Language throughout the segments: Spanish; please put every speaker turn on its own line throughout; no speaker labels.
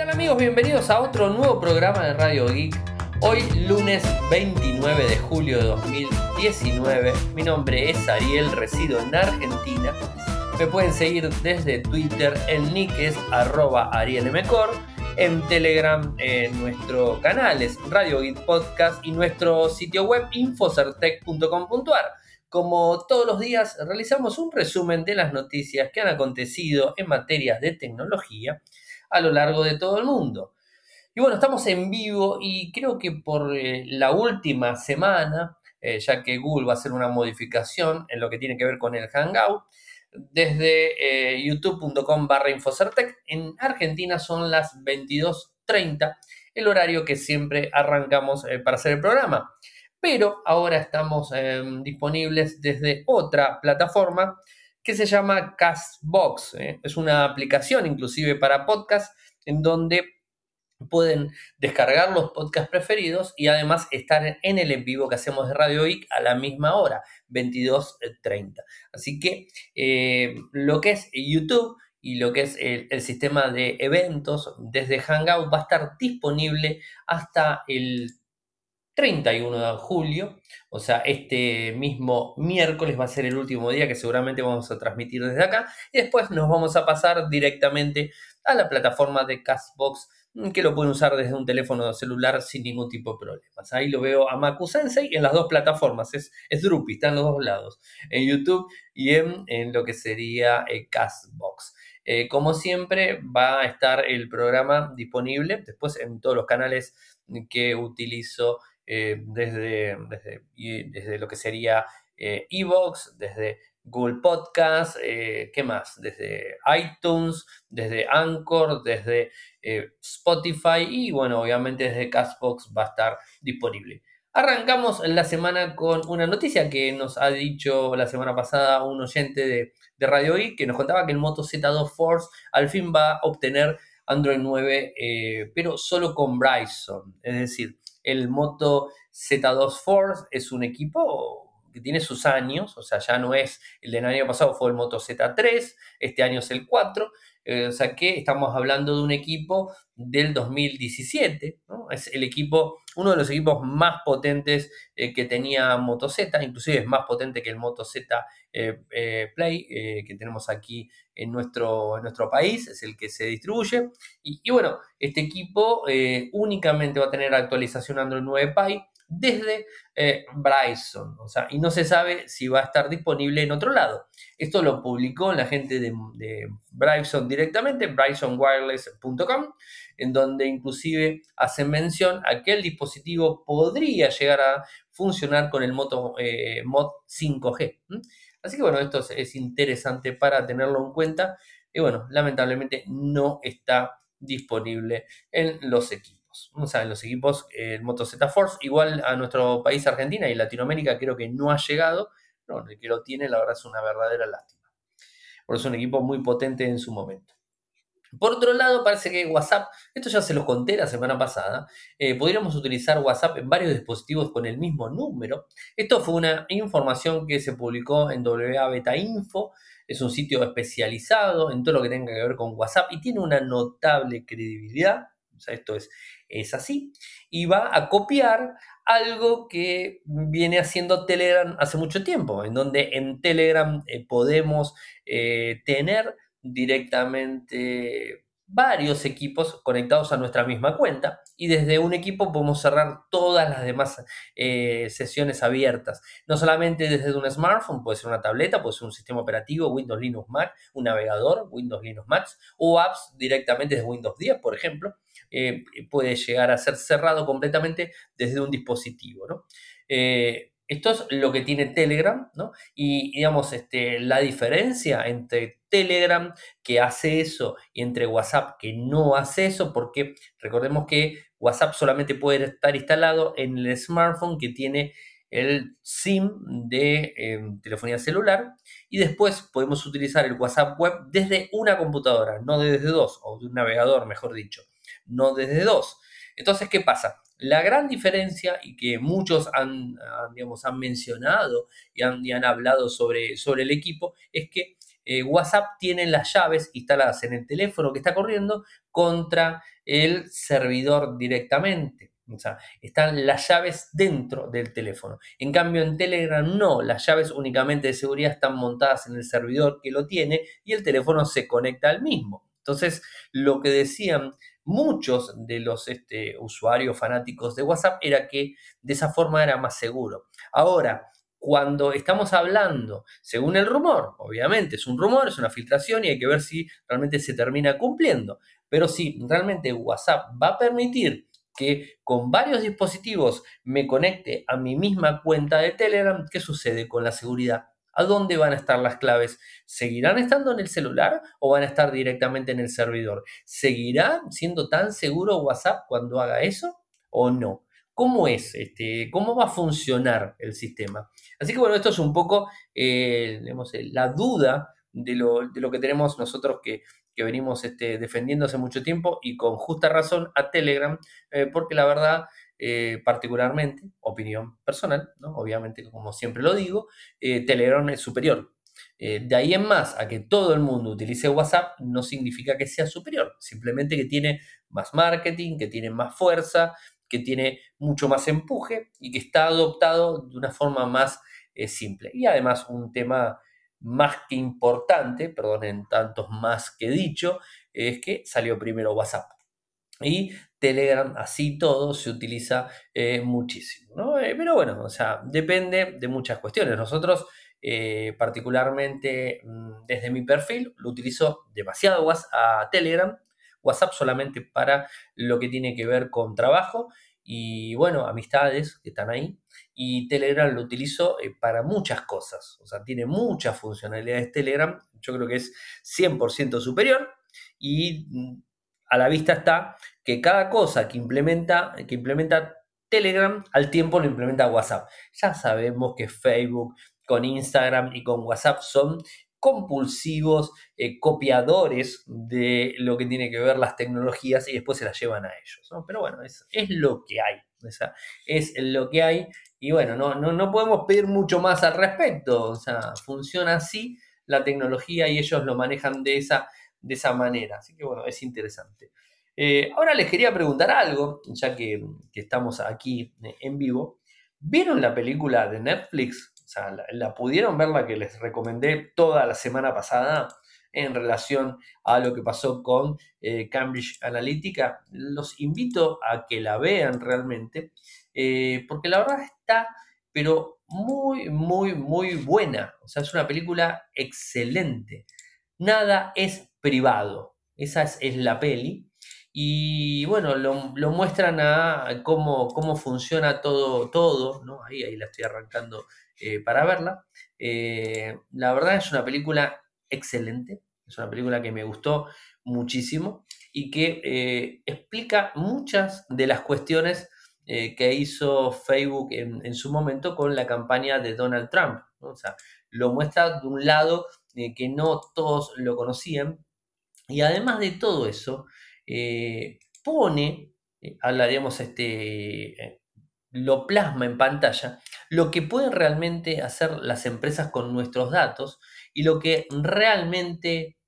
tal amigos? Bienvenidos a otro nuevo programa de Radio Geek. Hoy lunes 29 de julio de 2019. Mi nombre es Ariel, resido en Argentina. Me pueden seguir desde Twitter, el nick es arroba arielmcor. En Telegram, en nuestro canal es Radio Geek Podcast y nuestro sitio web infocertec.com.ar. Como todos los días, realizamos un resumen de las noticias que han acontecido en materias de tecnología a lo largo de todo el mundo. Y bueno, estamos en vivo y creo que por eh, la última semana, eh, ya que Google va a hacer una modificación en lo que tiene que ver con el Hangout, desde eh, youtube.com barra Infocertec, en Argentina son las 22.30, el horario que siempre arrancamos para hacer el programa. Pero ahora estamos disponibles desde otra plataforma que se llama Castbox. ¿eh? Es una aplicación inclusive para podcast en donde pueden descargar los podcasts preferidos y además estar en el en vivo que hacemos de Radio Geek a la misma hora, 22.30. Así que eh, lo que es YouTube y lo que es el, sistema de eventos desde Hangout va a estar disponible hasta el 31 de julio, o sea, este mismo miércoles va a ser el último día que seguramente vamos a transmitir desde acá y después nos vamos a pasar directamente a la plataforma de Castbox mm, que lo pueden usar desde un teléfono celular sin ningún tipo de problemas. Ahí lo veo a Maku Sensei en las dos plataformas, es, es Drupi, está en los dos lados, en YouTube y en, en lo que sería eh, Castbox. Eh, como siempre, va a estar el programa disponible después en todos los canales que utilizo eh, desde, desde, lo que sería eh, Evox, desde Google Podcast, eh, ¿qué más? Desde iTunes, desde Anchor, desde Spotify y bueno, obviamente desde Castbox va a estar disponible. Arrancamos la semana con una noticia que nos ha dicho la semana pasada un oyente de, de Radio I que nos contaba que el Moto Z2 Force al fin va a obtener Android 9, pero solo con Bryson. Es decir, el Moto Z2 Force es un equipo que tiene sus años, o sea, ya no es el del año pasado, fue el Moto Z3, este año es el 4, eh, o sea que estamos hablando de un equipo del 2017, es el equipo, uno de los equipos más potentes eh, que tenía Moto Z, inclusive es más potente que el Moto Z eh, Play que tenemos aquí en nuestro, en nuestro país, es el que se distribuye. Y, y bueno, este equipo únicamente va a tener actualización Android 9 Pie desde eh, Bryson, o sea, y no se sabe si va a estar disponible en otro lado. Esto lo publicó la gente de, Bryson directamente, brysonwireless.com, en donde inclusive hacen mención a que el dispositivo podría llegar a funcionar con el Moto, eh, Mod 5G. Así que bueno, esto es interesante para tenerlo en cuenta. Y bueno, lamentablemente no está disponible en los equipos. O sea, los equipos, el Moto Z Force, igual a nuestro país Argentina y Latinoamérica creo que no ha llegado. No, el que lo tiene, la verdad es una verdadera lástima. Porque es un equipo muy potente en su momento. Por otro lado, parece que WhatsApp, esto ya se lo conté la semana pasada, eh, podríamos utilizar WhatsApp en varios dispositivos con el mismo número. Esto fue una información que se publicó en WA Beta Info, es un sitio especializado en todo lo que tenga que ver con WhatsApp y tiene una notable credibilidad. O sea, esto es es así, y va a copiar algo que viene haciendo Telegram hace mucho tiempo, en donde en Telegram eh, podemos eh, tener directamente varios equipos conectados a nuestra misma cuenta y desde un equipo podemos cerrar todas las demás eh, sesiones abiertas. No solamente desde un smartphone, puede ser una tableta, puede ser un sistema operativo, Windows, Linux, Mac, un navegador, Windows, Linux, Mac o apps directamente desde Windows 10, por ejemplo. Eh, puede llegar a ser cerrado completamente desde un dispositivo. ¿no? Eh, esto es lo que tiene Telegram, ¿no? Y digamos, este, la diferencia entre Telegram que hace eso y entre WhatsApp que no hace eso, porque recordemos que WhatsApp solamente puede estar instalado en el smartphone que tiene el SIM de em, telefonía celular y después podemos utilizar el WhatsApp web desde una computadora, no desde dos, o de un navegador, mejor dicho, no desde dos. Entonces, ¿qué pasa? La gran diferencia y que muchos han, digamos, han mencionado y han, hablado sobre, sobre el equipo es que eh, WhatsApp tiene las llaves instaladas en el teléfono que está corriendo contra el servidor directamente. O sea, están las llaves dentro del teléfono. En cambio, en Telegram no, las llaves únicamente de seguridad están montadas en el servidor que lo tiene y el teléfono se conecta al mismo. Entonces, lo que decían muchos de los este, usuarios fanáticos de WhatsApp era que de esa forma era más seguro. Ahora, cuando estamos hablando, según el rumor, obviamente es un rumor, es una filtración y hay que ver si realmente se termina cumpliendo. Pero si realmente WhatsApp va a permitir que con varios dispositivos me conecte a mi misma cuenta de Telegram, ¿qué sucede con la seguridad? ¿A dónde van a estar las claves? ¿Seguirán estando en el celular o van a estar directamente en el servidor? ¿Seguirá siendo tan seguro WhatsApp cuando haga eso o no? ¿Cómo es? Este, ¿Cómo va a funcionar el sistema? Así que bueno, esto es un poco eh, la duda de lo, que tenemos nosotros que, venimos este, defendiendo hace mucho tiempo y con justa razón a Telegram, eh, porque la verdad, eh, particularmente, opinión personal, obviamente como siempre lo digo, Telegram es superior. de ahí en más a que todo el mundo utilice WhatsApp no significa que sea superior, simplemente que tiene más marketing, que tiene más fuerza, que tiene mucho más empuje y que está adoptado de una forma más eh, simple. Y además un tema más que importante, perdonen tantos más que dicho, es que salió primero WhatsApp. Y Telegram, así todo, se utiliza eh, muchísimo. Eh, pero bueno, o sea, depende de muchas cuestiones. Nosotros, particularmente mm, desde mi perfil, lo utilizo demasiado a Telegram WhatsApp solamente para lo que tiene que ver con trabajo y bueno, amistades que están ahí. Y Telegram lo utilizo eh, para muchas cosas. O sea, tiene muchas funcionalidades Telegram. Yo creo que es 100% superior. Y mm, a la vista está que cada cosa que implementa, que implementa Telegram, al tiempo lo implementa WhatsApp. Ya sabemos que Facebook con Instagram y con WhatsApp son compulsivos, eh, copiadores de lo que tiene que ver las tecnologías y después se las llevan a ellos. Pero bueno, es, lo que hay. es lo que hay. Y bueno, no, no, podemos pedir mucho más al respecto. O sea, funciona así la tecnología y ellos lo manejan de esa, de esa manera. Así que bueno, es interesante. Eh, ahora les quería preguntar algo, ya que, que estamos aquí en vivo. ¿Vieron la película de Netflix o sea, la, pudieron ver la que les recomendé toda la semana pasada en relación a lo que pasó con eh, Cambridge Analytica. Los invito a que la vean realmente, eh, porque la verdad está, pero muy, muy, muy buena. O sea, es una película excelente. Nada es privado. Esa es, la peli. Y bueno, lo, muestran a cómo, cómo funciona todo, todo, ¿no? Ahí, ahí la estoy arrancando eh, para verla. Eh, la verdad es una película excelente, es una película que me gustó muchísimo y que eh, explica muchas de las cuestiones que hizo Facebook en, su momento con la campaña de Donald Trump. O sea, lo muestra de un lado que no todos lo conocían y además de todo eso, pone, hablaríamos este, lo plasma en pantalla, lo que pueden realmente hacer las empresas con nuestros datos y lo que realmente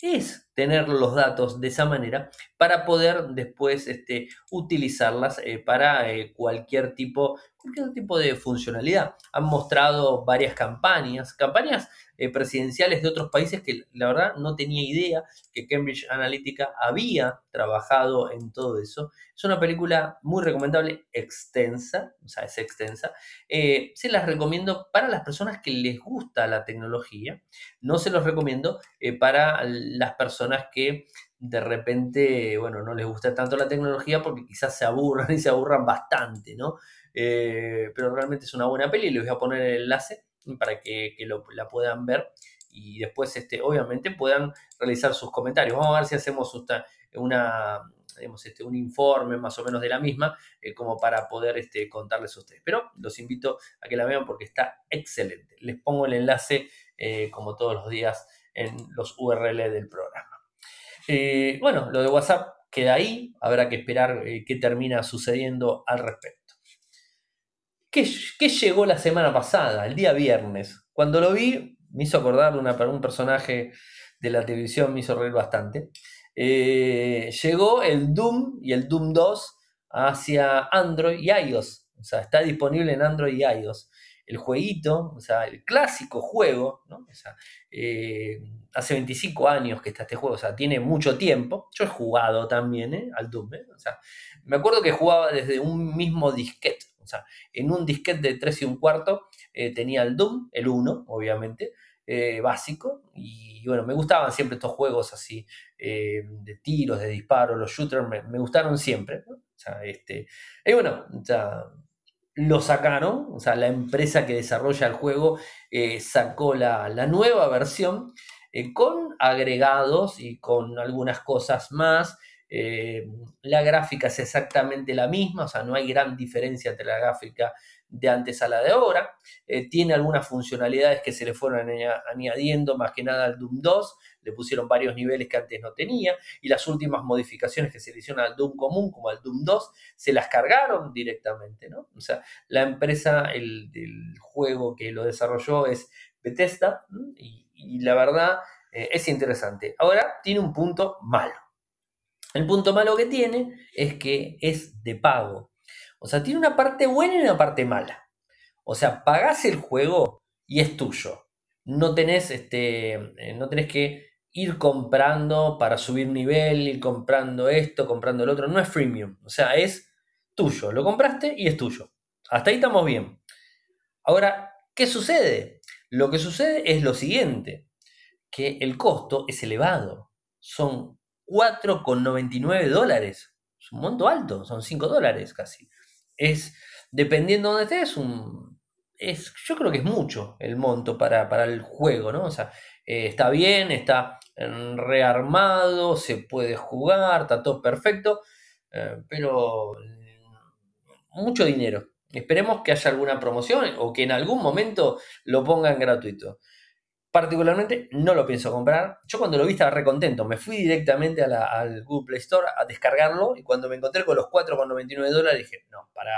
es tener los datos de esa manera para poder después este, utilizarlas eh, para eh, cualquier, tipo, cualquier tipo de funcionalidad. Han mostrado varias campañas, campañas eh, presidenciales de otros países que la verdad no tenía idea que Cambridge Analytica había trabajado en todo eso. Es una película muy recomendable, extensa, o sea, es extensa. Se las recomiendo para las personas que les gusta la tecnología. No se los recomiendo para las personas que de repente, bueno, no les gusta tanto la tecnología porque quizás se aburran y se aburran bastante, ¿no? pero realmente es una buena peli, les voy a poner el enlace para que, la puedan ver y después, este, obviamente, puedan realizar sus comentarios. Vamos a ver si hacemos una, este, un informe más o menos de la misma, eh, como para poder este, contarles a ustedes. Pero los invito a que la vean porque está excelente. Les pongo el enlace, eh, como todos los días, en los URL del programa. Eh, bueno, lo de WhatsApp queda ahí, habrá que esperar qué termina sucediendo al respecto. ¿Qué, llegó la semana pasada, el día viernes? Cuando lo vi, me hizo acordar una, un personaje de la televisión, me hizo reír bastante. Eh, llegó el Doom y el Doom 2 hacia Android y iOS. O sea, está disponible en Android y iOS. El jueguito, o sea, el clásico juego, ¿no? Eh, hace 25 años que está este juego, o sea, tiene mucho tiempo. Yo he jugado también ¿eh? al Doom, ¿eh? O sea, me acuerdo que jugaba desde un mismo disquete. O sea, en un disquete de 3 y un cuarto tenía el Doom, el 1, obviamente, básico. Y, bueno, me gustaban siempre estos juegos así de tiros, de disparos, los shooters, me, gustaron siempre. O sea, este, y bueno, lo sacaron, o sea, la empresa que desarrolla el juego eh, sacó la, nueva versión eh, con agregados y con algunas cosas más. Eh, la gráfica es exactamente la misma, o sea, no hay gran diferencia entre la gráfica de antes a la de ahora. tiene algunas funcionalidades que se le fueron añadiendo, más que nada al Doom 2, le pusieron varios niveles que antes no tenía y las últimas modificaciones que se le hicieron al Doom común como al Doom 2 se las cargaron directamente, ¿no? O sea, la empresa, el, juego que lo desarrolló es Bethesda y, la verdad eh, es interesante. Ahora tiene un punto malo. El punto malo que tiene es que es de pago. O sea, tiene una parte buena y una parte mala. O sea, pagás el juego y es tuyo. No tenés, este, eh, no tenés que ir comprando para subir nivel, ir comprando esto, comprando el otro. No es freemium, o sea, es tuyo. Lo compraste y es tuyo. Hasta ahí estamos bien. Ahora, ¿qué sucede? Lo que sucede es lo siguiente, que el costo es elevado. Son 4,99 dólares. Es un monto alto, son 5 dólares casi. Es, dependiendo de dónde estés, un, es, yo creo que es mucho el monto para, para el juego, ¿no? O sea, eh, está bien, está rearmado, se puede jugar, está todo perfecto, eh, pero mm, mucho dinero. Esperemos que haya alguna promoción o que en algún momento lo pongan gratuito. Particularmente no lo pienso comprar. Yo cuando lo vi estaba re contento. Me fui directamente al Google Play Store a descargarlo y cuando me encontré con los 4,99 dólares dije, no, para,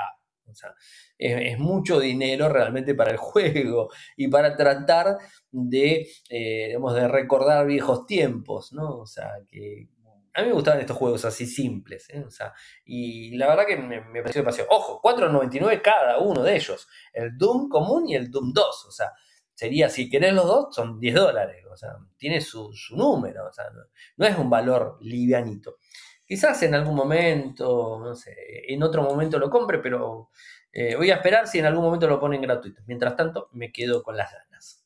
o sea, es, mucho dinero realmente para el juego y para tratar de, eh, de recordar viejos tiempos, ¿no? O sea, que a mí me gustaban estos juegos así simples, ¿eh? O sea, y la verdad que me, pareció demasiado. Ojo, 4.99 cada uno de ellos. El Doom común y el Doom 2. O sea, sería, si querés los dos, son 10 dólares. O sea, tiene su, número. O sea, no es un valor livianito. Quizás en algún momento, no sé, en otro momento lo compre, pero eh, voy a esperar si en algún momento lo ponen gratuito. Mientras tanto, me quedo con las ganas.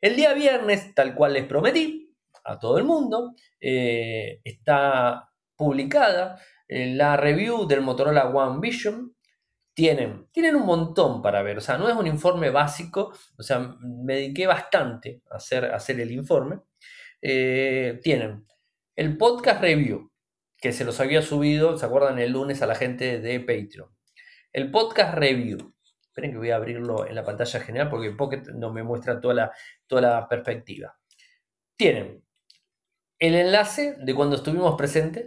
El día viernes, tal cual les prometí a todo el mundo, eh, está publicada eh, la review del Motorola One Vision. Tienen, tienen un montón para ver, o sea, no es un informe básico, o sea, me dediqué bastante a hacer, a hacer el informe. tienen el podcast review, que se los había subido, ¿se acuerdan? El lunes a la gente de Patreon. El podcast review. Esperen que voy a abrirlo en la pantalla general porque Pocket no me muestra toda la, toda la perspectiva. Tienen el enlace de cuando estuvimos presentes,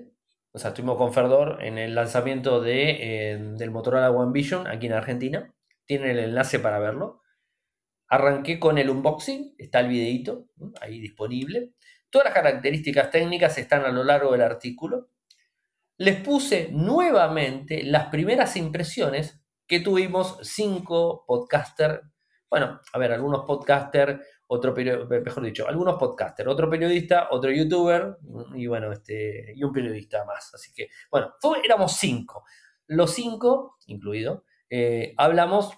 o sea, estuvimos con Ferdor en el lanzamiento de, eh, del Motorola One Vision aquí en Argentina. Tienen el enlace para verlo. Arranqué con el unboxing, está el videito ahí disponible. Todas las características técnicas están a lo largo del artículo les puse nuevamente las primeras impresiones que tuvimos cinco podcasters, bueno, a ver, algunos podcasters, otro mejor dicho, algunos podcasters, otro periodista, otro youtuber y bueno, este, y un periodista más. Así que, bueno, éramos cinco. Los cinco, incluido, eh, hablamos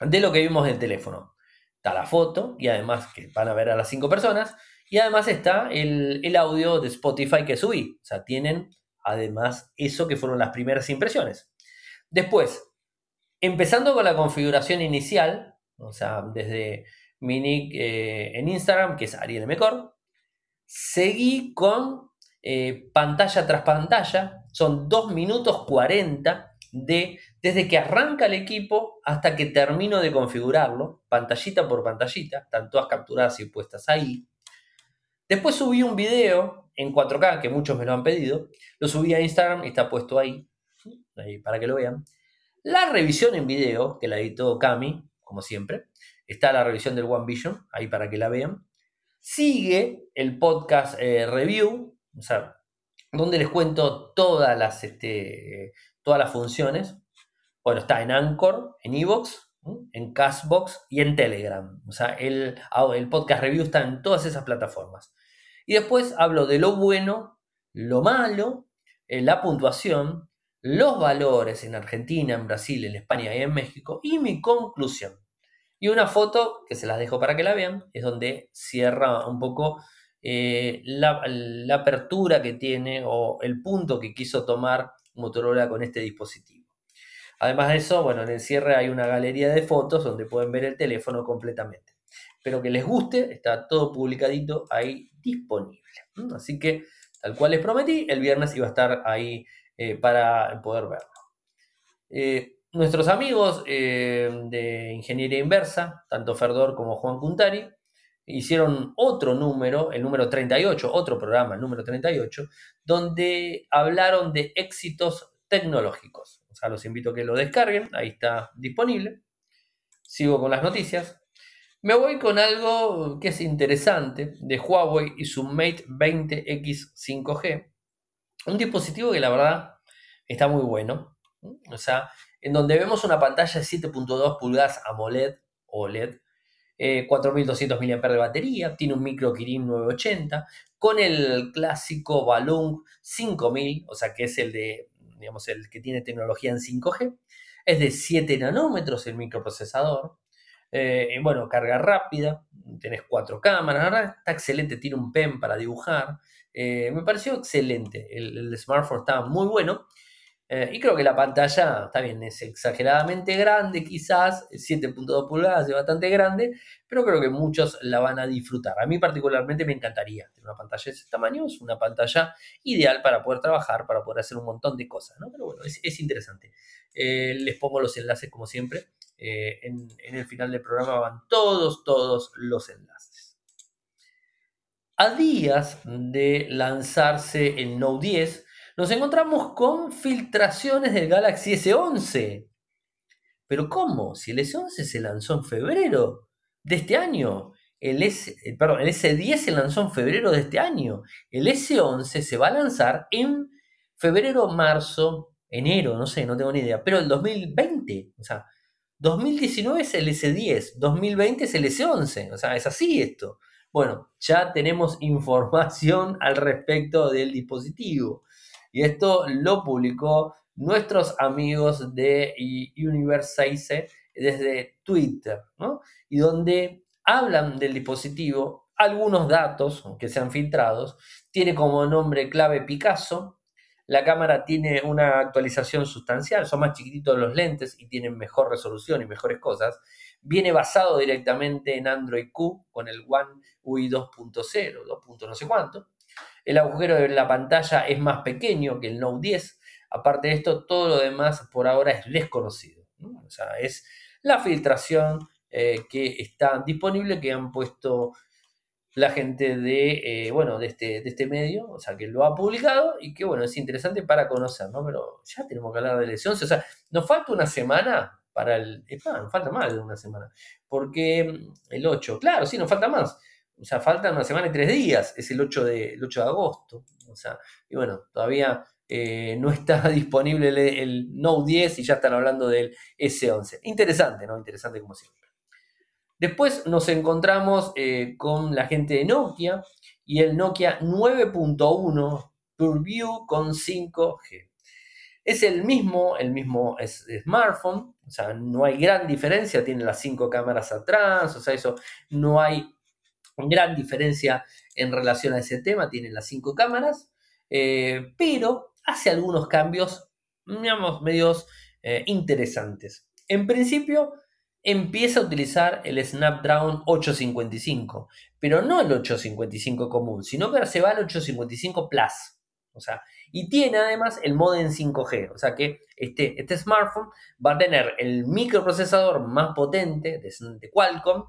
de lo que vimos en el teléfono. Está la foto y además que van a ver a las cinco personas y además está el, el audio de Spotify que subí. O sea, tienen además eso que fueron las primeras impresiones. Después, empezando con la configuración inicial, o sea, desde mi eh, en Instagram, que es Ariel Mecor, seguí con eh, pantalla tras pantalla, son 2 minutos 40 de, desde que arranca el equipo hasta que termino de configurarlo, pantallita por pantallita, están todas capturadas y puestas ahí. Después subí un video en 4K, que muchos me lo han pedido. Lo subí a Instagram está puesto ahí, ahí para que lo vean. La revisión en video, que la editó Cami, como siempre, está la revisión del One Vision, ahí para que la vean. Sigue el podcast eh, review, o sea, donde les cuento todas las, este, todas las funciones. Bueno, está en Anchor, en Evox, en Castbox y en Telegram. O sea, el, el podcast review está en todas esas plataformas. Y después hablo de lo bueno, lo malo, la puntuación, los valores en Argentina, en Brasil, en España y en México y mi conclusión. Y una foto que se las dejo para que la vean, es donde cierra un poco eh, la, apertura que tiene o el punto que quiso tomar Motorola con este dispositivo. Además de eso, bueno, en el cierre hay una galería de fotos donde pueden ver el teléfono completamente. Espero que les guste, está todo publicadito ahí disponible. Así que, tal cual les prometí, el viernes iba a estar ahí eh, para poder verlo. Eh, nuestros amigos de Ingeniería Inversa, tanto Ferdor como Juan Cuntari, hicieron otro número, el número 38, otro programa, el número 38, donde hablaron de éxitos tecnológicos. Sea, los invito a que lo descarguen, ahí está disponible. Sigo con las noticias. Me voy con algo que es interesante de Huawei y su Mate 20X 5G. Un dispositivo que la verdad está muy bueno. O sea, en donde vemos una pantalla de 7.2 pulgadas AMOLED, OLED, 4200 eh, mAh de batería, tiene un micro Kirin 980, con el clásico Balloon 5000, o sea que es el de, digamos, el que tiene tecnología en 5G, es de 7 nanómetros el microprocesador, eh, bueno, carga rápida, tenés cuatro cámaras, está excelente, tiene un pen para dibujar, eh, me pareció excelente, el, el smartphone estaba muy bueno, eh, y creo que la pantalla, está bien, es exageradamente grande, quizás, 7.2 pulgadas es bastante grande, pero creo que muchos la van a disfrutar. A mí particularmente me encantaría tener una pantalla de ese tamaño, es una pantalla ideal para poder trabajar, para poder hacer un montón de cosas, ¿no? Pero bueno, es, interesante. Eh, les pongo los enlaces como siempre. Eh, en, en el final del programa van todos, todos los enlaces. A días de lanzarse el Note 10, nos encontramos con filtraciones del Galaxy S11. Pero ¿cómo? Si el S11 se lanzó en febrero de este año. El, S, eh, perdón, el S10 se lanzó en febrero de este año. El S11 se va a lanzar en febrero, marzo, enero, no sé, no tengo ni idea. Pero el 2020, o sea, 2019 es el S10, 2020 es el S11, o sea, es así esto. Bueno, ya tenemos información al respecto del dispositivo. Y esto lo publicó nuestros amigos de Universe desde Twitter, ¿no? Y donde hablan del dispositivo, algunos datos que sean filtrados, tiene como nombre clave Picasso, la cámara tiene una actualización sustancial, son más chiquititos los lentes y tienen mejor resolución y mejores cosas. Viene basado directamente en Android Q con el One UI 2.0, 2. no sé cuánto. El agujero de la pantalla es más pequeño que el Note 10. Aparte de esto, todo lo demás por ahora es desconocido. O sea, es la filtración eh, que está disponible, que han puesto la gente de, eh, bueno, de este, de este medio, o sea, que lo ha publicado y que, bueno, es interesante para conocer, ¿no? Pero ya tenemos que hablar de lesión. o sea, nos falta una semana para el... nos falta más de una semana, porque el 8, claro, sí, nos falta más, o sea, faltan una semana y tres días, es el 8 de, 8 de agosto. O sea, y bueno, todavía eh, no está disponible el, Note 10 y ya están hablando del S11. Interesante, ¿no? Interesante como siempre. Después nos encontramos eh, con la gente de Nokia y el Nokia 9.1 PureView con 5G. Es el mismo, el mismo smartphone, o sea, no hay gran diferencia, tiene las cinco cámaras atrás, o sea, eso no hay gran diferencia en relación a ese tema, tiene las cinco cámaras, eh, pero hace algunos cambios, digamos, medios eh, interesantes. En principio, empieza a utilizar el Snapdragon 855, pero no el 855 común, sino que se va al 855 Plus. O sea, y tiene además el modem 5G, o sea que este, este smartphone va a tener el microprocesador más potente de Qualcomm,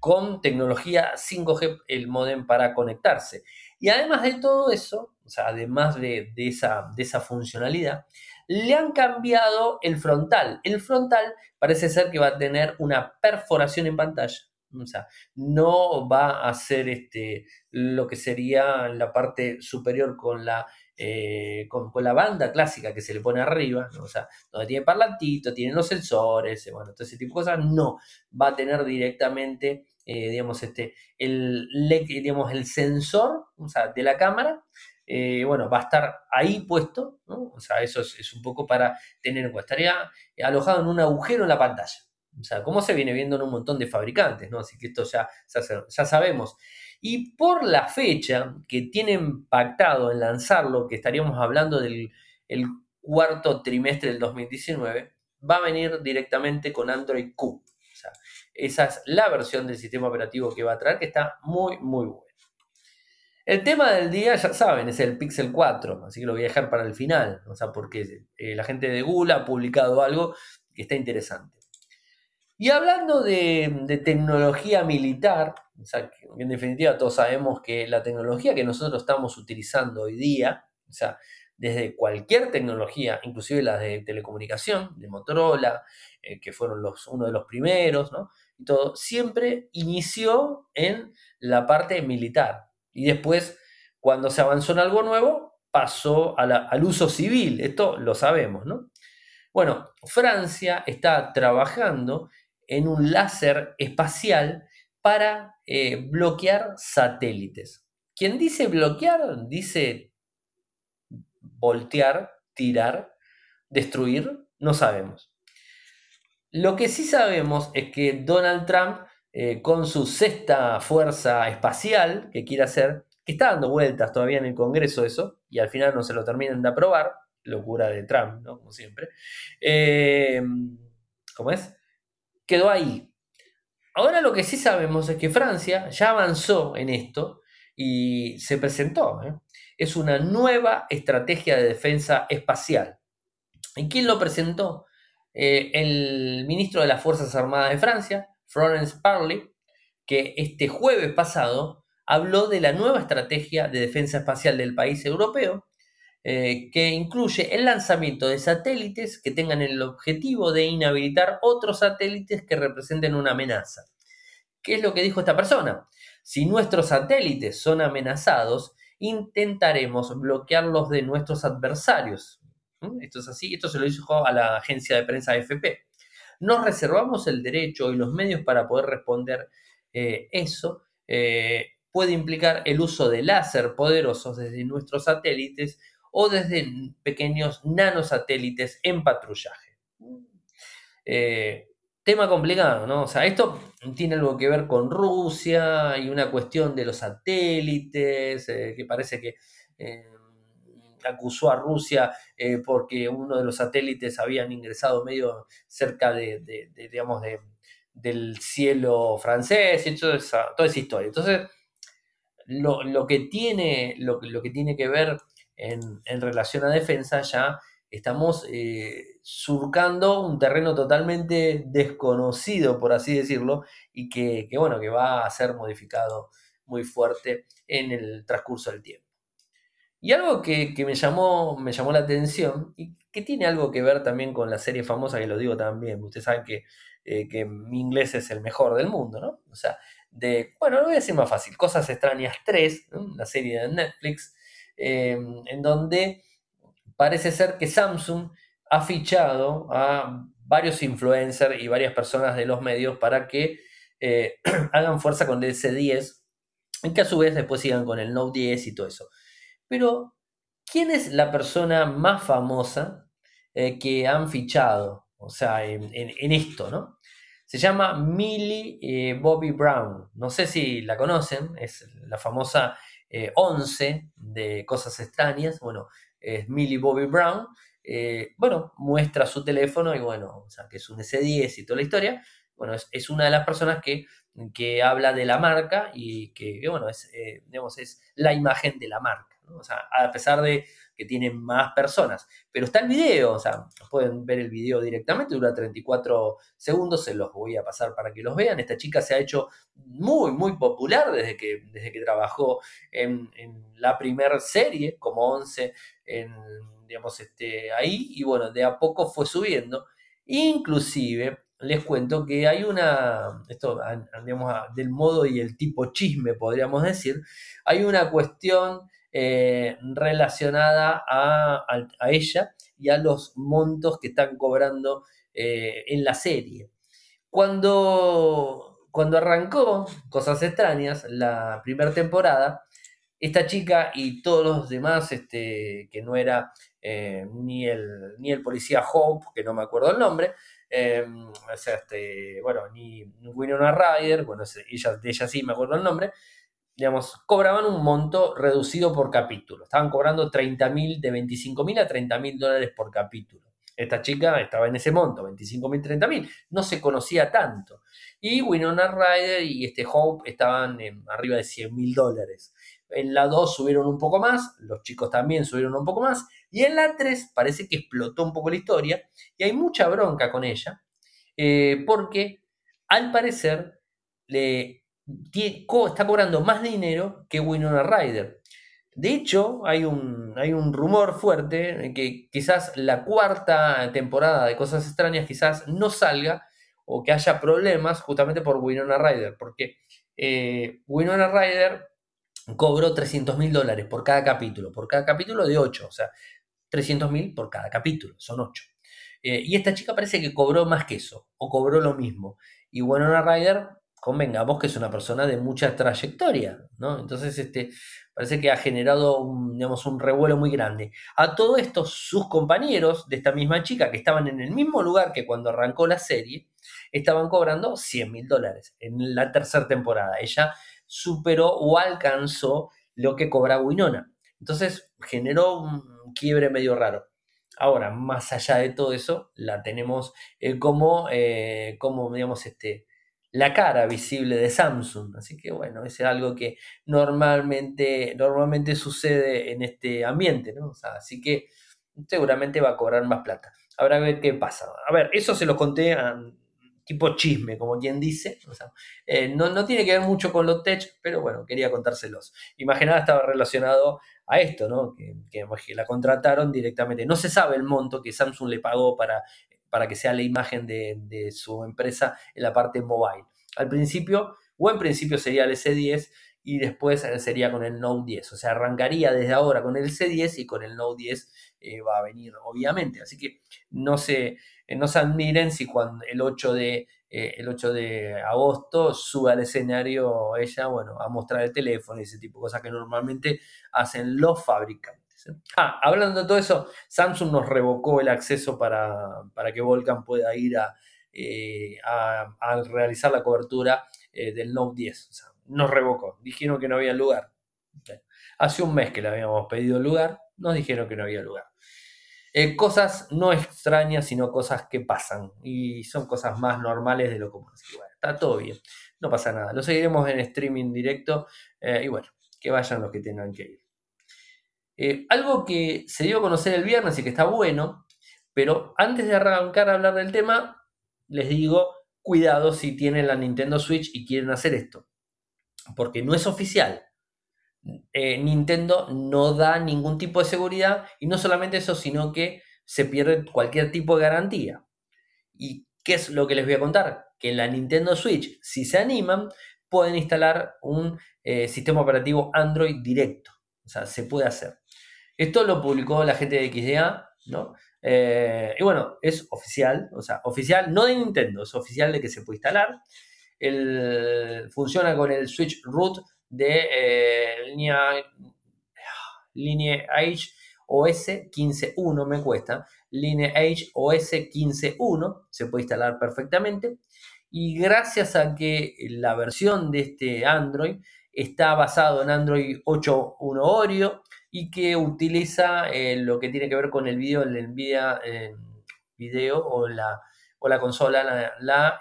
con tecnología 5G el modem para conectarse. Y además de todo eso, o sea, además de, esa, de esa funcionalidad, le han cambiado el frontal. El frontal parece ser que va a tener una perforación en pantalla. O sea, no va a ser este, lo que sería la parte superior con la, eh, con, la banda clásica que se le pone arriba, o sea, donde tiene parlantito, tiene los sensores, eh, bueno, todo ese tipo de cosas, no, va a tener directamente, eh, digamos, este, el, digamos, el sensor de la cámara, bueno, va a estar ahí puesto, ¿no? O sea, eso es, un poco para tener en cuenta. Estaría alojado en un agujero en la pantalla. O sea, como se viene viendo en un montón de fabricantes, ¿no? Así que esto ya, ya sabemos. Y por la fecha que tienen pactado en lanzarlo, que estaríamos hablando del cuarto trimestre del 2019, va a venir directamente con Android Q. Esa es la versión del sistema operativo que va a traer, que está muy, muy buena. El tema del día, ya saben, es el Pixel 4, así que lo voy a dejar para el final, o sea, porque eh, la gente de Google ha publicado algo que está interesante. Y hablando de, tecnología militar, en definitiva todos sabemos que la tecnología que nosotros estamos utilizando hoy día, o sea, desde cualquier tecnología, inclusive las de telecomunicación, de Motorola, eh, que fueron los, uno de los primeros, ¿no? Todo, siempre inició en la parte militar. Y después, cuando se avanzó en algo nuevo, pasó al uso civil. Esto lo sabemos, ¿no? Bueno, Francia está trabajando en un láser espacial para eh, bloquear satélites. Quien dice bloquear, dice voltear, tirar, destruir, no sabemos. Lo que sí sabemos es que Donald Trump, eh, con su sexta fuerza espacial que quiere hacer, que está dando vueltas todavía en el Congreso eso, y al final no se lo terminan de aprobar, locura de Trump, ¿no? Como siempre. Eh, ¿Cómo es? quedó ahí. Ahora lo que sí sabemos es que Francia ya avanzó en esto y se presentó. ¿eh? Es una nueva estrategia de defensa espacial. ¿Y quién lo presentó? Eh, el ministro de las Fuerzas Armadas de Francia, Florence Parly, que este jueves pasado habló de la nueva estrategia de defensa espacial del país europeo eh, que incluye el lanzamiento de satélites que tengan el objetivo de inhabilitar otros satélites que representen una amenaza. ¿Qué es lo que dijo esta persona? Si nuestros satélites son amenazados, intentaremos bloquearlos de nuestros adversarios. Esto es así, esto se lo dijo a la agencia de prensa AFP. Nos reservamos el derecho y los medios para poder responder eh, eso. Eh, puede implicar el uso de láser poderosos desde nuestros satélites o desde pequeños nanosatélites en patrullaje. Eh, tema complicado, ¿no? O sea, esto tiene algo que ver con Rusia y una cuestión de los satélites, que parece que acusó a Rusia porque uno de los satélites habían ingresado medio cerca de, digamos, del cielo francés y toda esa, toda esa historia. Entonces, lo, que tiene, lo, lo que tiene que ver en, relación a defensa, ya estamos eh, surcando un terreno totalmente desconocido, por así decirlo, y que, bueno, que va a ser modificado muy fuerte en el transcurso del tiempo. Y algo que, me, llamó, me llamó la atención y que tiene algo que ver también con la serie famosa, que lo digo también, ustedes saben que, eh, que mi inglés es el mejor del mundo, ¿no? O sea, de, bueno, lo voy a decir más fácil, Cosas extrañas 3, la serie de Netflix, Em, en donde parece ser que Samsung ha fichado a varios influencers y varias personas de los medios para que eh, hagan fuerza con el S10 y que a su vez después sigan con el Note 10 y todo eso. Pero, ¿quién es la persona más famosa eh, que han fichado? O sea, en, esto, ¿no? Se llama Millie eh, Bobby Brown. No sé si la conocen, es la famosa 11 eh, de Cosas Extrañas, bueno, es Millie Bobby Brown, bueno, muestra su teléfono y bueno, o sea, que es un S10 y toda la historia, bueno, es, una de las personas que, que, habla de la marca y que, bueno, es la imagen de la marca, a pesar de que tiene más personas. Pero está el video, o sea, pueden ver el video directamente, dura 34 segundos, se los voy a pasar para que los vean. Esta chica se ha hecho muy, muy popular desde que, desde que trabajó en, la primera serie, como 11, en, digamos, este, ahí, y bueno, de a poco fue subiendo. Inclusive les cuento que hay una, esto digamos, del modo y el tipo chisme, podríamos decir, hay una cuestión eh, relacionada a, ella y a los montos que están cobrando eh, en la serie. Cuando, cuando arrancó Cosas Extrañas, la primera temporada, esta chica y todos los demás, este, que no era eh, ni, el, ni el policía Hope, que no me acuerdo el nombre, o sea, este, bueno, ni Winona Ryder, bueno, ella, de ella sí me acuerdo el nombre, digamos, cobraban un monto reducido por capítulo. Estaban cobrando 30 mil, de 25 mil a 30 mil dólares por capítulo. Esta chica estaba en ese monto, 25 mil, 30 mil. No se conocía tanto. Y Winona Ryder y este Hope estaban arriba de 100 mil dólares. En la 2 subieron un poco más, los chicos también subieron un poco más, y en la 3 parece que explotó un poco la historia, y hay mucha bronca con ella, eh, porque al parecer le, está cobrando más dinero que Winona Ryder. De hecho, hay un, hay un rumor fuerte que quizás la cuarta temporada de Cosas Extrañas quizás no salga o que haya problemas justamente por Winona Ryder, porque eh, Winona Ryder cobró 300 mil dólares por cada capítulo, por cada capítulo de 8, o sea, 300 mil por cada capítulo, son 8. Eh, y esta chica parece que cobró más que eso, o cobró lo mismo. Y Winona Ryder, convengamos que es una persona de mucha trayectoria, ¿no? Entonces, este, parece que ha generado un, digamos, un revuelo muy grande. A todo esto, sus compañeros de esta misma chica, que estaban en el mismo lugar que cuando arrancó la serie, estaban cobrando 100 mil dólares en la tercera temporada. Ella superó o alcanzó lo que cobra Winona. Entonces generó un quiebre medio raro. Ahora, más allá de todo eso, la tenemos eh, como, eh, como, digamos, este, la cara visible de Samsung. Así que bueno, es algo que normalmente, normalmente sucede en este ambiente, ¿no? así que seguramente va a cobrar más plata. Habrá que ver qué pasa. A ver, eso se lo conté a, tipo chisme, como quien dice. Eh, no, tiene que ver mucho con los tech, pero bueno, quería contárselos. Imaginaba estaba relacionado a esto, ¿no? Que, la contrataron directamente. No se sabe el monto que Samsung le pagó para, para que sea la imagen de, su empresa en la parte mobile. Al principio, o en principio sería el S10 y después sería con el Note 10. O sea, arrancaría desde ahora con el C10 y con el Note 10 eh, va a venir, obviamente. Así que no se, eh, no se admiren si cuando el 8 de, eh, el 8 de agosto sube al escenario ella, bueno, a mostrar el teléfono y ese tipo de cosas que normalmente hacen los fabricantes. Ah, hablando de todo eso, Samsung nos revocó el acceso para, que Volcan pueda ir a, a, realizar la cobertura del Note 10. O sea, nos revocó, dijeron que no había lugar. Hace un mes que le habíamos pedido lugar, nos dijeron que no había lugar. Eh, cosas no extrañas, sino cosas que pasan. Y son cosas más normales de lo común. está todo bien. No pasa nada. Lo seguiremos en streaming directo. Eh, y bueno, que vayan los que tengan que ir. Eh, algo que se dio a conocer el viernes y que está bueno. Pero antes de arrancar a hablar del tema, les digo, cuidado si tienen la Nintendo Switch y quieren hacer esto. Porque no es oficial eh, Nintendo no da ningún tipo de seguridad y no solamente eso, sino que se pierde cualquier tipo de garantía. ¿Y qué es lo que les voy a contar? Que en la Nintendo Switch, si se animan, pueden instalar un eh, sistema operativo Android directo. O sea, se puede hacer. Esto lo publicó la gente de XDA, ¿no? Eh, y bueno, es oficial, o sea, oficial, no de Nintendo, es oficial de que se puede instalar. El, funciona con el Switch Root de eh, línea, línea H OS 15.1 me cuesta. Línea H OS 15.1 se puede instalar perfectamente. Y gracias a que la versión de este Android está basado en Android 8.1 Oreo y que utiliza eh, lo que tiene que ver con el video, el Nvidia eh, video o la, o la consola, la, la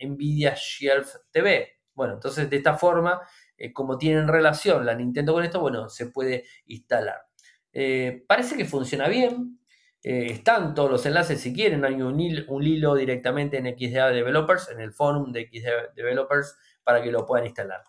Nvidia Shelf TV. Bueno, entonces de esta forma eh, como tienen relación la Nintendo con esto, bueno, se puede instalar. Parece que funciona bien. Están todos los enlaces si quieren. Hay un, hilo, directamente en XDA Developers, en el forum de XDA Developers, para que lo puedan instalar.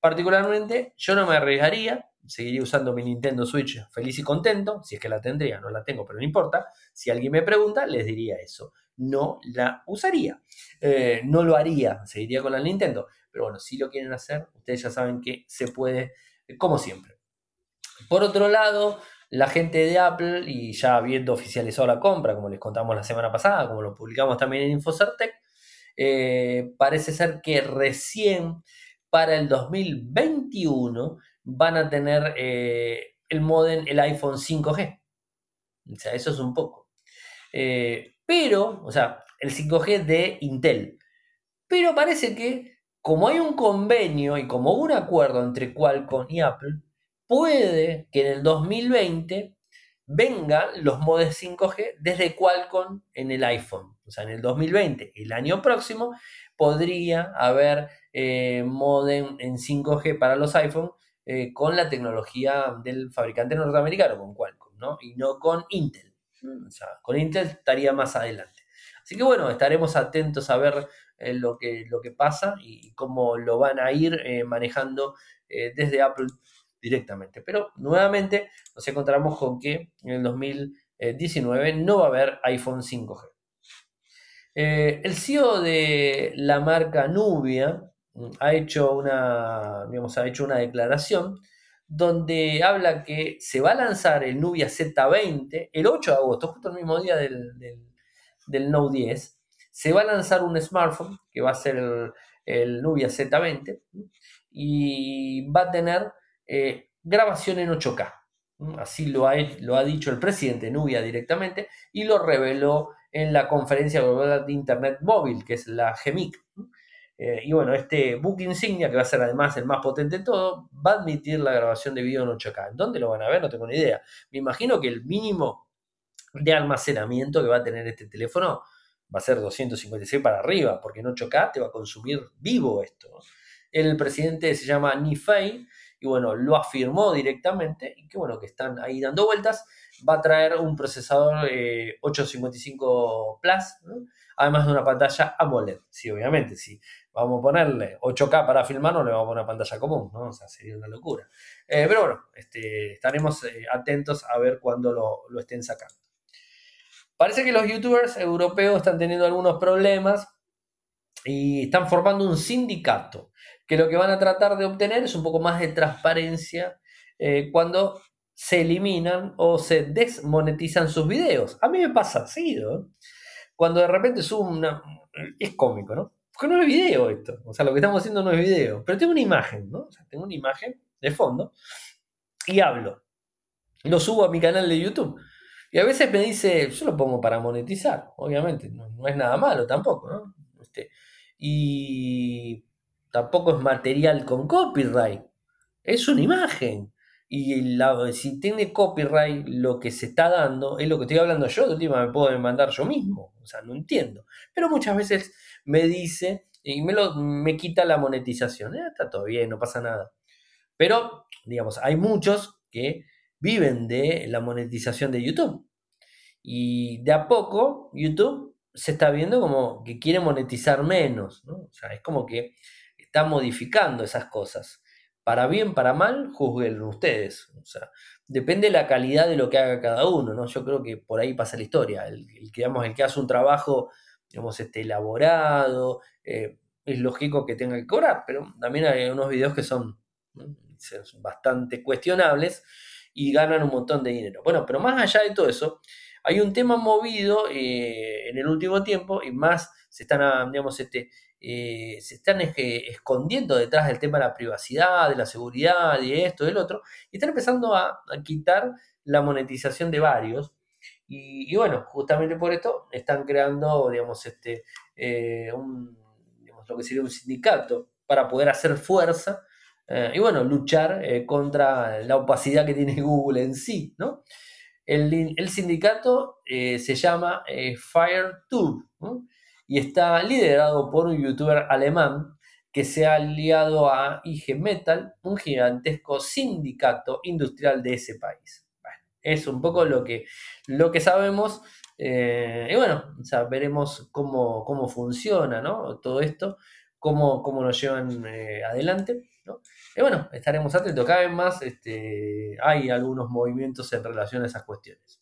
Particularmente, yo no me arriesgaría. Seguiría usando mi Nintendo Switch feliz y contento. Si es que la tendría, no la tengo, pero no importa. Si alguien me pregunta, les diría eso. No la usaría. Eh, no lo haría. Seguiría con la Nintendo. Pero bueno, si lo quieren hacer, ustedes ya saben que se puede, como siempre. Por otro lado, la gente de Apple, y ya habiendo oficializado la compra, como les contamos la semana pasada, como lo publicamos también en Infocertec, eh, parece ser que recién para el 2021 van a tener eh, el modem, el iPhone 5G. O sea, eso es un poco. Eh, pero, o sea, el 5G de Intel. Pero parece que como hay un convenio y como un acuerdo entre Qualcomm y Apple, puede que en el 2020 vengan los modems 5G desde Qualcomm en el iPhone. O sea, en el 2020, el año próximo, podría haber eh, modem en 5G para los iPhone eh, con la tecnología del fabricante norteamericano, con Qualcomm, ¿no? Y no con Intel. O sea, con Intel estaría más adelante. Así que bueno, estaremos atentos a ver eh, lo, que, lo que pasa y cómo lo van a ir manejando desde Apple directamente. Pero nuevamente nos encontramos con que en el 2019 no va a haber iPhone 5G. Eh, el CEO de la marca Nubia mm, ha hecho una, digamos, ha hecho una declaración donde habla que se va a lanzar el Nubia Z20 el 8 de agosto, justo el mismo día del, del, Note 10. Se va a lanzar un smartphone que va a ser el, Nubia Z20 y va a tener eh, grabación en 8K. Así lo ha, lo ha dicho el presidente Nubia directamente y lo reveló en la conferencia global de Internet móvil, que es la GEMIC. Eh, y bueno, este book insignia, que va a ser además el más potente de todo, va a admitir la grabación de video en 8K. ¿Dónde lo van a ver? No tengo ni idea. Me imagino que el mínimo de almacenamiento que va a tener este teléfono va a ser 256 para arriba, porque en 8K te va a consumir vivo esto. El presidente se llama Nifei y bueno, lo afirmó directamente y que bueno, que están ahí dando vueltas. Va a traer un procesador 855 eh, Plus, además de una pantalla AMOLED. Sí, obviamente, si vamos a ponerle 8K para filmar, no le vamos a poner una pantalla común, ¿no? O sea, sería una locura. Eh, pero bueno, este, estaremos eh, atentos a ver cuándo lo, lo estén sacando. Parece que los youtubers europeos están teniendo algunos problemas y están formando un sindicato que lo que van a tratar de obtener es un poco más de transparencia eh, cuando se eliminan o se desmonetizan sus videos. A mí me pasa así, ¿no? Cuando de repente subo una... Es cómico, ¿no? Porque no es video esto. O sea, lo que estamos haciendo no es video. Pero tengo una imagen, ¿no? O sea, tengo una imagen de fondo y hablo. Lo subo a mi canal de YouTube. Y a veces me dice, yo lo pongo para monetizar, obviamente, no, no es nada malo tampoco, ¿no? Este, y tampoco es material con copyright, es una imagen. Y si tiene copyright, lo que se está dando es lo que estoy hablando yo, de última me puedo demandar yo mismo. O sea, no entiendo. Pero muchas veces me dice y me, lo, me quita la monetización. Eh, está todo bien, no pasa nada. Pero, digamos, hay muchos que viven de la monetización de YouTube. Y de a poco, YouTube se está viendo como que quiere monetizar menos. ¿no? O sea, es como que está modificando esas cosas. Para bien, para mal, juzguen ustedes. O sea, depende de la calidad de lo que haga cada uno, ¿no? Yo creo que por ahí pasa la historia. El, que, el que hace un trabajo, digamos, este, elaborado, eh, es lógico que tenga que cobrar, pero también hay unos videos que son, bastante cuestionables y ganan un montón de dinero. Bueno, pero más allá de todo eso, hay un tema movido eh, en el último tiempo y más se están, digamos, este, eh, se están escondiendo detrás del tema de la privacidad, de la seguridad, y esto, del otro, y están empezando a, quitar la monetización de varios. Y, bueno, justamente por esto están creando, digamos, este, eh, un, lo que sería un sindicato para poder hacer fuerza eh, y bueno, luchar contra la opacidad que tiene Google en sí, ¿no? El, el sindicato se llama FireTube, ¿no? Y está liderado por un youtuber alemán que se ha aliado a IG Metal, un gigantesco sindicato industrial de ese país. Es un poco lo que, lo que sabemos. Eh, y bueno, veremos cómo, cómo funciona ¿no? todo esto, cómo, cómo lo llevan eh, adelante. Y bueno, estaremos atentos. Cada vez más este, hay algunos movimientos en relación a esas cuestiones.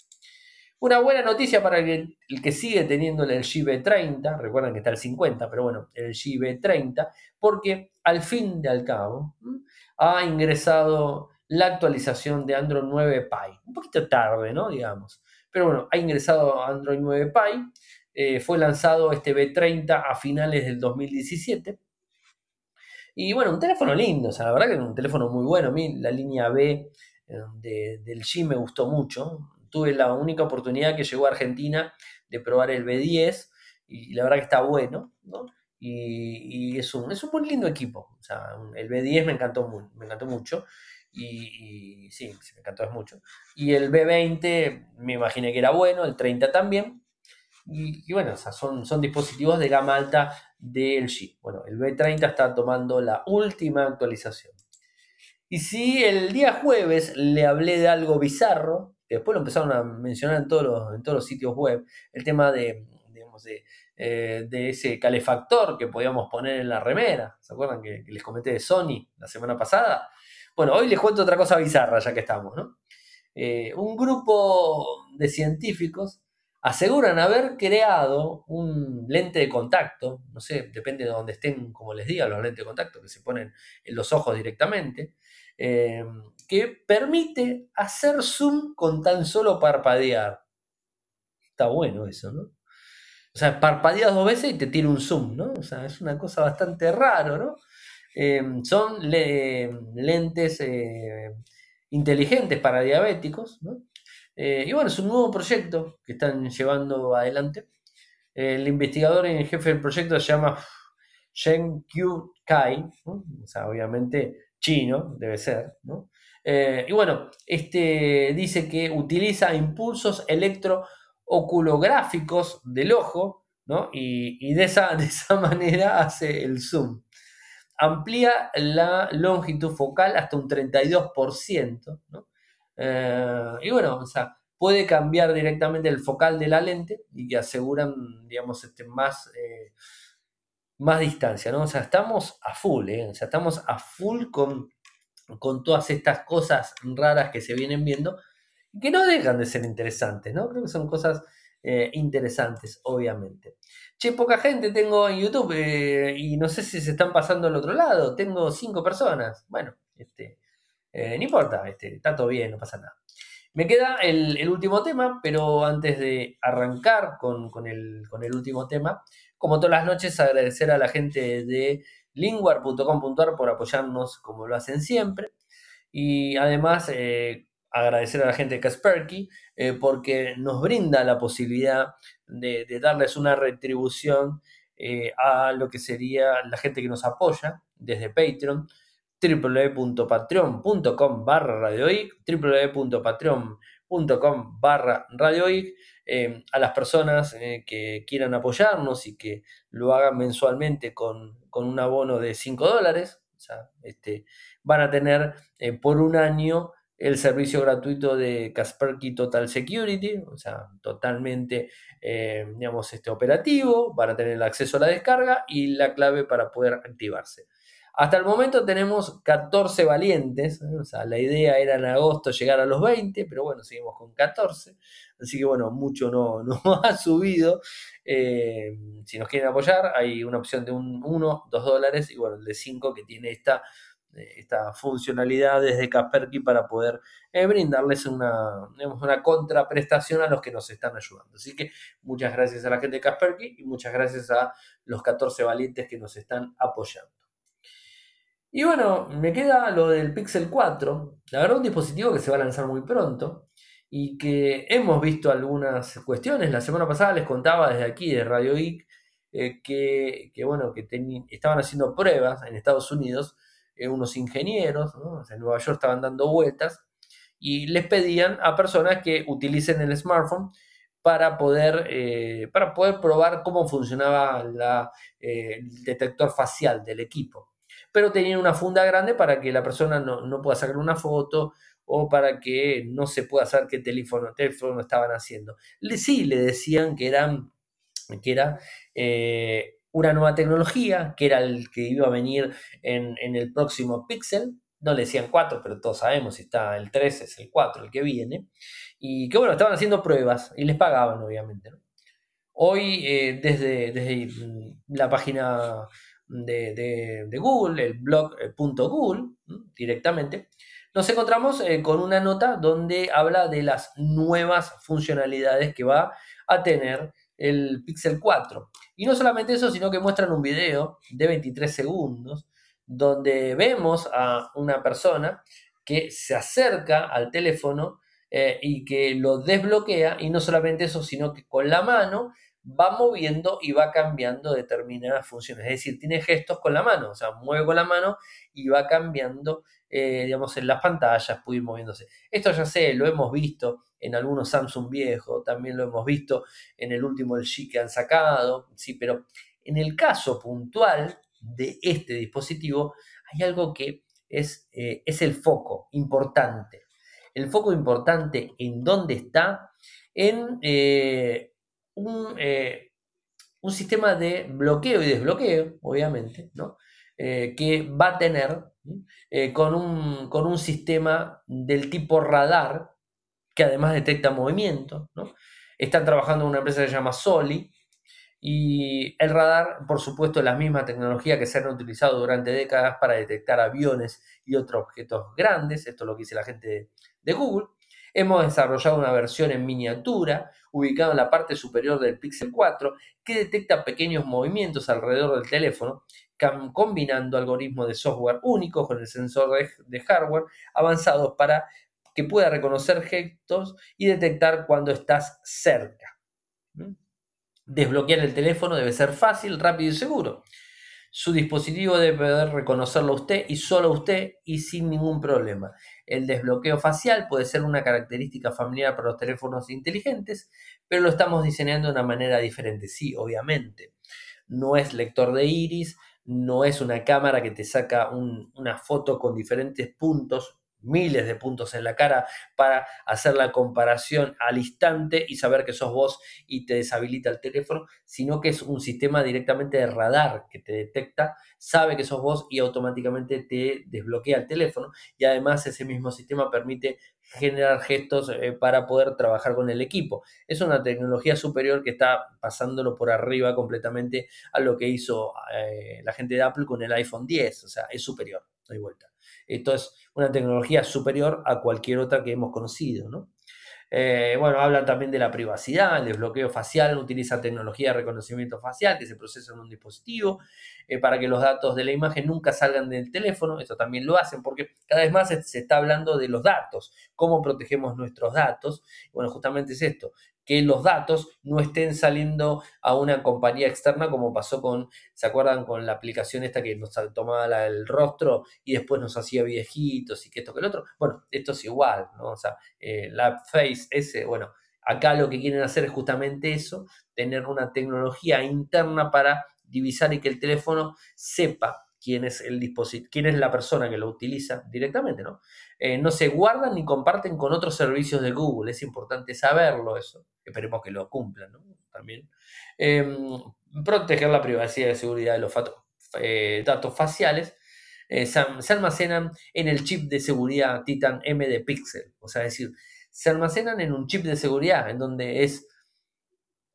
Una buena noticia para el, que sigue teniendo el GB30, recuerden que está el 50, pero bueno, el GB30, porque al fin y al cabo ha ingresado la actualización de Android 9 Pie. Un poquito tarde, ¿no? Digamos. Pero bueno, ha ingresado Android 9 Pie. Eh, fue lanzado este B30 a finales del 2017. Y bueno, un teléfono lindo, o sea, la verdad que es un teléfono muy bueno. A mí la línea B eh, del G me gustó mucho. Tuve la única oportunidad que llegó a Argentina de probar el B10 y la verdad que está bueno, ¿no? Y, es, un, es un muy lindo equipo. El B10 me encantó, me encantó mucho. Y, sí, me encantó mucho. Y el B20 me imaginé que era bueno, el 30 también. Y, bueno, son, son dispositivos de gama alta del G. Bueno, el B30 está tomando la última actualización. Y si el día jueves le hablé de algo bizarro, que después lo empezaron a mencionar en todos los, en todos los sitios web, el tema de, digamos, de, eh, ese calefactor que podíamos poner en la remera. ¿Se acuerdan que, les comenté de Sony la semana pasada? Bueno, hoy les cuento otra cosa bizarra ya que estamos, ¿no? Eh, un grupo de científicos aseguran haber creado un lente de contacto, no sé, depende de dónde estén, como les diga, los lentes de contacto que se ponen en los ojos directamente, eh, que permite hacer zoom con tan solo parpadear. Está bueno eso, ¿no? O sea, parpadeas dos veces y te tira un zoom, ¿no? O sea, es una cosa bastante raro, ¿no? Eh, son lentes eh, inteligentes para diabéticos, ¿no? Eh, y bueno, es un nuevo proyecto que están llevando adelante. El investigador en jefe del proyecto se llama Shen Q Kai, o sea, obviamente chino, debe ser, eh, y bueno, este dice que utiliza impulsos electrooculográficos del ojo, ¿no? Y, de, esa, de esa manera hace el zoom. Amplía la longitud focal hasta un 32%, ¿no? Eh, y bueno, o sea, puede cambiar directamente el focal de la lente y que aseguran, digamos, este, más, eh, más distancia, ¿no? O sea, estamos a full. O sea, estamos a full con, con todas estas cosas raras que se vienen viendo que no dejan de ser interesantes, ¿no? Creo que son cosas interesantes, obviamente. Che, poca gente tengo en YouTube y no sé si se están pasando al otro lado. Tengo cinco personas. Bueno, este, eh, no importa, este, está todo bien, no pasa nada. Me queda el, último tema, pero antes de arrancar con, el, último tema, como todas las noches, agradecer a la gente de linguar.com.ar por apoyarnos como lo hacen siempre. Y además, eh, agradecer a la gente de Kasperky eh, porque nos brinda la posibilidad de, darles una retribución a lo que sería la gente que nos apoya desde Patreon www.patreon.com barra radioic, www.patreon.com barra radioic, eh, a las personas eh, que quieran apoyarnos y que lo hagan mensualmente con, un abono de 5 dólares, este, van a tener eh, por un año el servicio gratuito de Kaspersky Total Security, o sea, totalmente, digamos, este operativo, van a tener el acceso a la descarga y la clave para poder activarse. Hasta el momento tenemos 14 valientes, o sea, la idea era en agosto llegar a los 20, pero bueno, seguimos con 14, así que bueno, mucho no, no ha subido. Eh, si nos quieren apoyar, hay una opción de un 1, 2 dólares y bueno, el de 5 que tiene esta, eh, esta funcionalidad desde Kasperky para poder eh, brindarles una, una contraprestación a los que nos están ayudando. Así que muchas gracias a la gente de Kasperky y muchas gracias a los 14 valientes que nos están apoyando. Y bueno, me queda lo del Pixel 4. La verdad, un dispositivo que se va a lanzar muy pronto y que hemos visto algunas cuestiones. La semana pasada les contaba desde aquí, de Radio Geek, eh, que, bueno, que estaban haciendo pruebas en Estados Unidos eh, unos ingenieros, en Nueva York estaban dando vueltas y les pedían a personas que utilicen el smartphone para poder, eh, para poder probar cómo funcionaba el detector facial del equipo pero tenían una funda grande para que la persona no, pueda sacar una foto o para que no se pueda saber qué teléfono, teléfono estaban haciendo. Sí, le decían que, eran, que era eh, una nueva tecnología, que era el que iba a venir en, el próximo Pixel. No le decían 4, pero todos sabemos si está el 3, es el 4 el que viene. Y que bueno, estaban haciendo pruebas y les pagaban, obviamente. Hoy, eh, desde, desde, la página de, Google, el blog.google, eh, directamente, nos encontramos eh, con una nota donde habla de las nuevas funcionalidades que va a tener el Pixel 4. Y no solamente eso, sino que muestran un video de 23 segundos donde vemos a una persona que se acerca al teléfono eh, y que lo desbloquea y no solamente eso, sino que con la mano va moviendo y va cambiando determinadas funciones. Es decir, tiene gestos con la mano, o sea, mueve con la mano y va cambiando, eh, digamos, en las pantallas, puede ir moviéndose. Esto ya sé, lo hemos visto en algunos Samsung viejos, también lo hemos visto en el último LG que han sacado, sí, pero en el caso puntual de este dispositivo hay algo que es, eh, es el foco importante. El foco importante en dónde está, en eh, eh, un, sistema de bloqueo y desbloqueo, obviamente, ¿no? Eh, que va a tener eh, con, un, con, un, sistema del tipo radar, que además detecta movimiento. ¿no? Están trabajando en una empresa que se llama Soli, y el radar, por supuesto, es la misma tecnología que se han utilizado durante décadas para detectar aviones y otros objetos grandes, esto es lo que dice la gente de Google. Hemos desarrollado una versión en miniatura ubicada en la parte superior del Pixel 4 que detecta pequeños movimientos alrededor del teléfono, combinando algoritmos de software únicos con el sensor de, hardware avanzados para que pueda reconocer gestos y detectar cuando estás cerca. ¿Mm? Desbloquear el teléfono debe ser fácil, rápido y seguro. Su dispositivo debe poder reconocerlo a usted y solo a usted y sin ningún problema. El desbloqueo facial puede ser una característica familiar para los teléfonos inteligentes, pero lo estamos diseñando de una manera diferente. Sí, obviamente. No es lector de iris, no es una cámara que te saca una foto con diferentes puntos miles de puntos en la cara para hacer la comparación al instante y saber que sos vos y te deshabilita el teléfono, sino que es un sistema directamente de radar que te detecta, sabe que sos vos y automáticamente te desbloquea el teléfono y además ese mismo sistema permite generar gestos eh, para poder trabajar con el equipo. Es una tecnología superior que está pasándolo por arriba completamente a lo que hizo eh, la gente de Apple con el iPhone 10, o sea, es superior, hay vuelta. Esto es una tecnología superior a cualquier otra que hemos conocido, ¿no? Eh, bueno, hablan también de la privacidad, el desbloqueo facial, utiliza tecnología de reconocimiento facial que se procesa en un dispositivo eh, para que los datos de la imagen nunca salgan del teléfono. Esto también lo hacen porque cada vez más se, está hablando de los datos, cómo protegemos nuestros datos. Bueno, justamente es esto, que los datos no estén saliendo a una compañía externa como pasó con, ¿se acuerdan? Con la aplicación esta que nos tomaba el rostro y después nos hacía viejitos y que esto que el otro. Bueno, esto es igual, ¿no? O sea, eh, la Face ese, bueno, acá lo que quieren hacer es justamente eso, tener una tecnología interna para divisar y que el teléfono sepa quién es el dispositivo, quién es la persona que lo utiliza directamente, ¿no? Eh, no se guardan ni comparten con otros servicios de Google, es importante saberlo eso, esperemos que lo cumplan, ¿no? También. Em, proteger la privacidad y seguridad de los eh, datos faciales. Eh, se, se, almacenan en el chip de seguridad Titan M de Pixel, o sea, es decir, se almacenan en un chip de seguridad en donde es,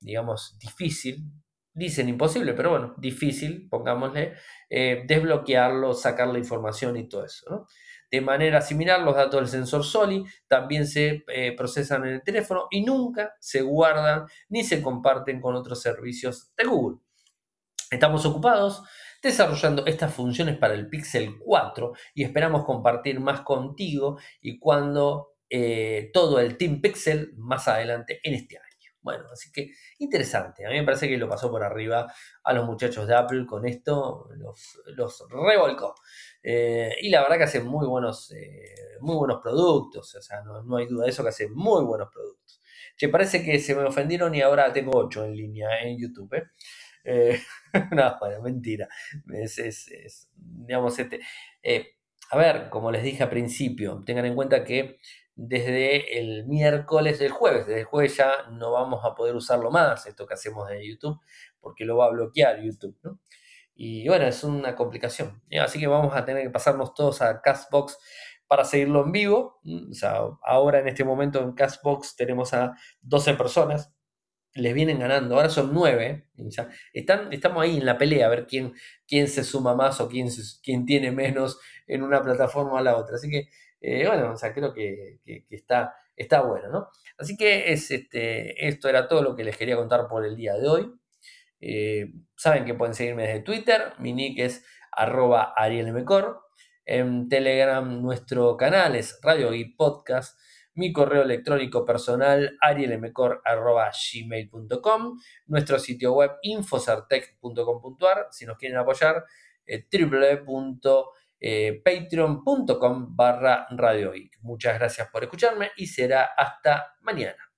digamos, difícil dicen imposible, pero bueno, difícil, pongámosle, eh, desbloquearlo, sacar la información y todo eso. De manera similar, los datos del sensor SOLI también se eh, procesan en el teléfono y nunca se guardan ni se comparten con otros servicios de Google. Estamos ocupados desarrollando estas funciones para el Pixel 4 y esperamos compartir más contigo y cuando eh, todo el Team Pixel más adelante en este año. Bueno, así que interesante. A mí me parece que lo pasó por arriba a los muchachos de Apple con esto, los, los revolcó. Eh, y la verdad que hacen muy buenos, eh, muy buenos productos, o sea, no, hay duda de eso, que hacen muy buenos productos. Che, parece que se me ofendieron y ahora tengo 8 en línea en YouTube. ¿eh? no, bueno, mentira. Es, es, digamos, este, a ver, como les dije al principio, tengan en cuenta que desde el miércoles, el jueves, desde el jueves ya no vamos a poder usarlo más, esto que hacemos en YouTube, porque lo va a bloquear YouTube, ¿no? Y bueno, es una complicación. Así que vamos a tener que pasarnos todos a Castbox para seguirlo en vivo. O sea, ahora en este momento en Castbox tenemos a 12 personas. Les vienen ganando, ahora son 9. están, estamos ahí en la pelea a ver quién, quién se suma más o quién, quién tiene menos en una plataforma a la otra. Así que eh, bueno, o sea, creo que, está, está bueno, ¿no? Así que es, este, esto era todo lo que les quería contar por el día de hoy. Eh, saben que pueden seguirme desde Twitter, mi nick es arroba arielmecor. En Telegram nuestro canal es Radio y Podcast. Mi correo electrónico personal arielmecor.gmail.com Nuestro sitio web infocertec.com.ar Si nos quieren apoyar, eh, eh, patreon.com barra Radio Muchas gracias por escucharme y será hasta mañana.